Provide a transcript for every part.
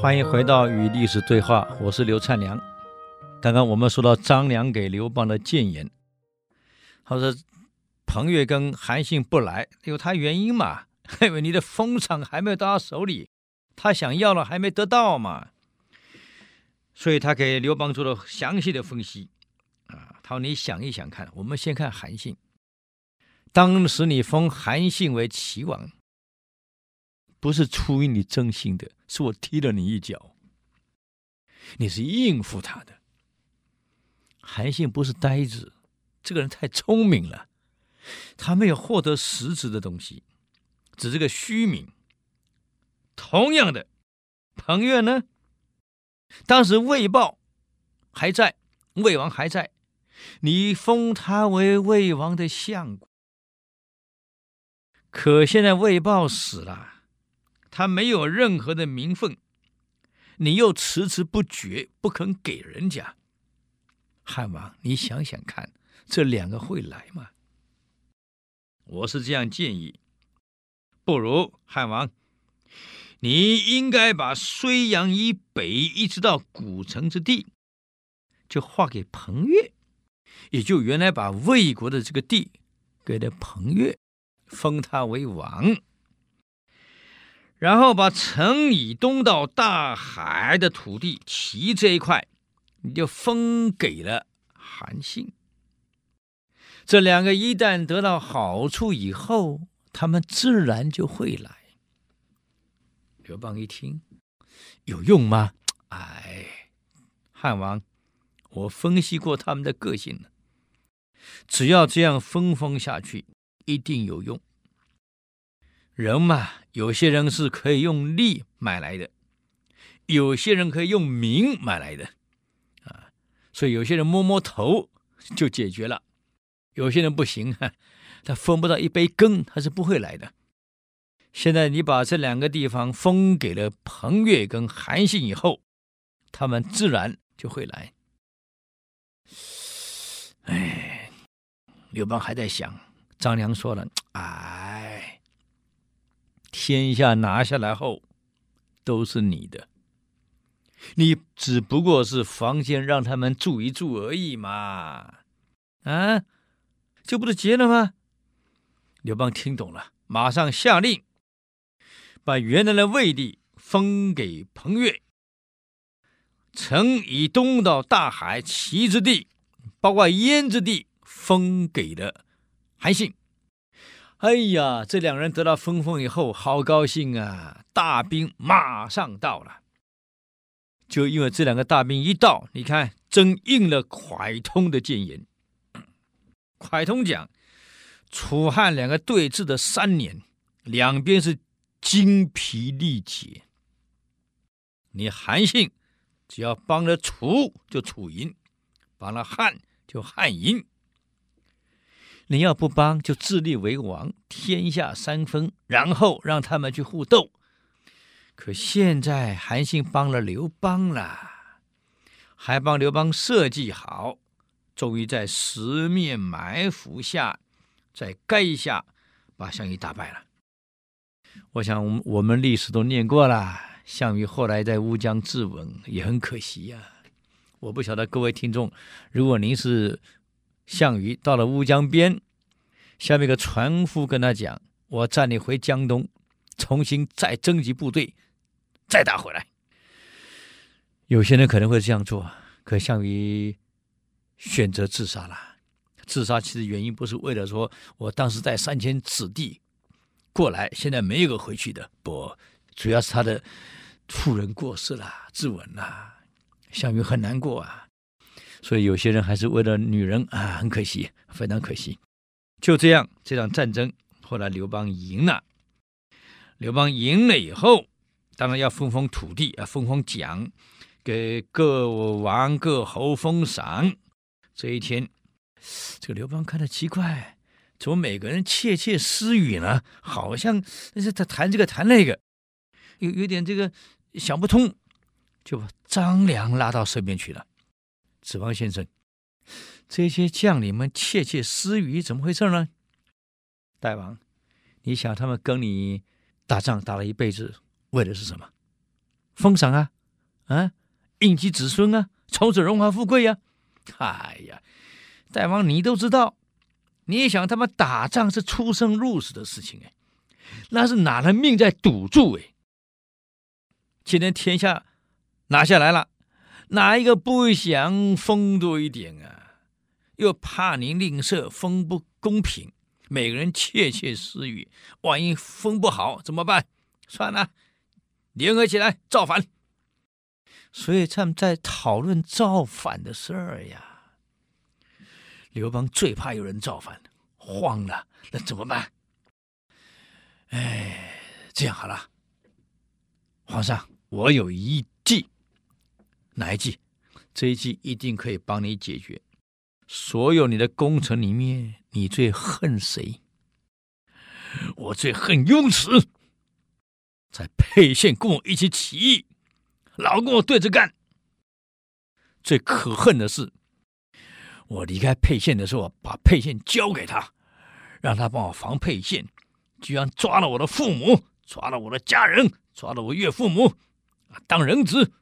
欢迎回到与历史对话，我是刘灿良。刚刚我们说到张良给刘邦的谏言，他说彭越跟韩信不来，有他原因嘛？因为你的封赏还没有到他手里，他想要了还没得到嘛。所以他给刘邦做了详细的分析啊。他说你想一想看，我们先看韩信，当时你封韩信为齐王。不是出于你真心的，是我踢了你一脚。你是应付他的。韩信不是呆子，这个人太聪明了，他没有获得实质的东西，只是个虚名。同样的，彭越呢？当时魏豹还在，魏王还在，你封他为魏王的相国，可现在魏豹死了。他没有任何的名分，你又迟迟不决，不肯给人家。汉王，你想想看，这两个会来吗？我是这样建议，不如汉王，你应该把睢阳以北一直到古城之地，就划给彭越，也就原来把魏国的这个地给了彭越，封他为王。然后把城以东到大海的土地，齐这一块，你就封给了韩信。这两个一旦得到好处以后，他们自然就会来。刘邦一听，有用吗？哎，汉王，我分析过他们的个性了，只要这样分封下去，一定有用。人嘛，有些人是可以用利买来的，有些人可以用名买来的，啊，所以有些人摸摸头就解决了，有些人不行，他分不到一杯羹，他是不会来的。现在你把这两个地方封给了彭越跟韩信以后，他们自然就会来。哎，刘邦还在想，张良说了，哎。天下拿下来后，都是你的，你只不过是房间让他们住一住而已嘛，啊，这不是结了吗？刘邦听懂了，马上下令，把原来的魏地封给彭越，城以东到大海齐之地，包括燕之地，封给了韩信。哎呀，这两人得到分封以后，好高兴啊！大兵马上到了，就因为这两个大兵一到，你看，真应了蒯通的谏言。蒯通讲，楚汉两个对峙的三年，两边是精疲力竭。你韩信只要帮了楚，就楚赢；帮了汉，就汉赢。你要不帮，就自立为王，天下三分，然后让他们去互斗。可现在韩信帮了刘邦了，还帮刘邦设计好，终于在十面埋伏下，在垓下把项羽打败了。我想，我们历史都念过了，项羽后来在乌江自刎，也很可惜呀、我不晓得各位听众，如果您是。项羽到了乌江边，下面一个船夫跟他讲：“我载你回江东，重新再征集部队，再打回来。”有些人可能会这样做，可项羽选择自杀了。自杀其实原因不是为了说我当时带三千子弟过来，现在没有个回去的，不，主要是他的夫人过世了，自刎了，项羽很难过啊。所以有些人还是为了女人啊，很可惜，非常可惜。就这样，这场战争后来刘邦赢了。刘邦赢了以后，当然要分封土地啊，分封奖，给各王各侯封赏。这一天，这个刘邦看着奇怪，怎么每个人窃窃私语呢？好像那是他谈这个谈那个，有有点这个想不通，就把张良拉到身边去了。子房先生，这些将领们窃窃私语，怎么回事呢？大王，你想他们跟你打仗打了一辈子，为的是什么？封赏啊，啊，荫及子孙啊，从此荣华富贵呀、啊！哎呀，大王你都知道，你想他们打仗是出生入死的事情哎，那是拿了命在赌注哎。今天天下拿下来了，哪一个不想封多一点啊？又怕您吝啬，封不公平，每个人窃窃私语，万一封不好怎么办？算了。联合起来造反，所以他们在讨论造反的事儿呀。刘邦最怕有人造反，慌了，那怎么办？哎，这样好了，皇上，我有一，哪一计？这一季一定可以帮你解决。所有你的功臣里面，你最恨谁？我最恨雍齿。在沛县跟我一起起义，老跟我对着干。最可恨的是，我离开沛县的时候，把沛县交给他，让他帮我防沛县，居然抓了我的父母，抓了我的家人，抓了我岳父母，当人质，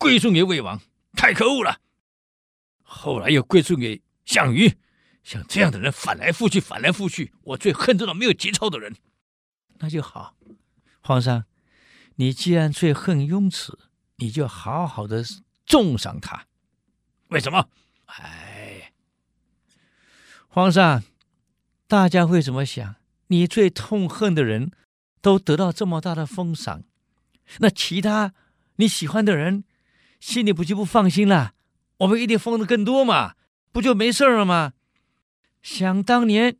归顺给魏王，太可恶了。后来又归顺给项羽，像这样的人反来覆去，反来覆去，我最恨这种没有节操的人。那就好。皇上，你既然最恨雍齿，你就好好的重赏他。为什么？哎，皇上，大家会怎么想？你最痛恨的人都得到这么大的封赏，那其他你喜欢的人心里不就不放心了？我们一定封的更多嘛，不就没事了吗？想当年，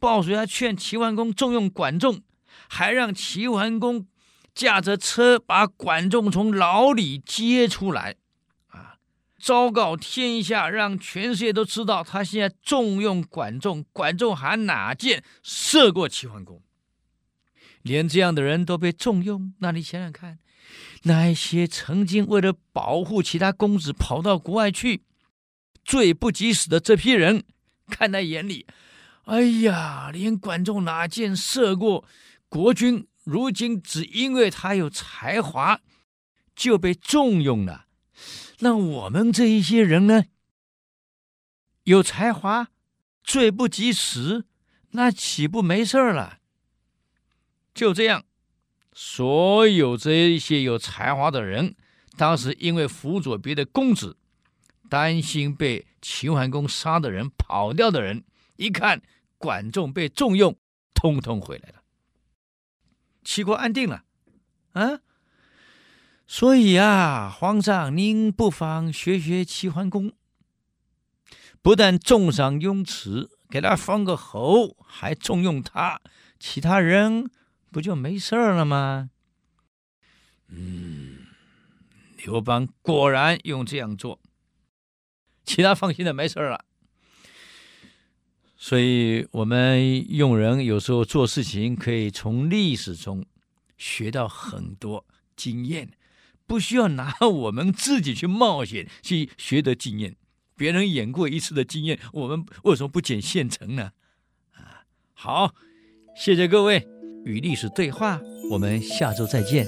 鲍叔牙劝齐桓公重用管仲。还让齐桓公驾着车把管仲从牢里接出来，啊，昭告天下，让全世界都知道他现在重用管仲。管仲还哪箭射过齐桓公？连这样的人都被重用，那你想想看，那一些曾经为了保护其他公子跑到国外去，罪不及死的这批人，看在眼里，哎呀，连管仲哪箭射过？国君如今只因为他有才华，就被重用了。那我们这一些人呢？有才华，罪不及时，那岂不没事儿了？就这样，所有这一些有才华的人，当时因为辅佐别的公子，担心被齐桓公杀的人跑掉的人，一看管仲被重用，通通回来了。齐国安定了，啊，所以啊，皇上您不妨学学齐桓公，不但重赏雍齿，给他封个侯，还重用他，其他人不就没事了吗？嗯，刘邦果然用这样做，其他放心的没事了。所以，我们用人有时候做事情，可以从历史中学到很多经验，不需要拿我们自己去冒险去学得经验。别人演过一次的经验，我们为什么不捡现成呢？啊，好，谢谢各位，与历史对话，我们下周再见。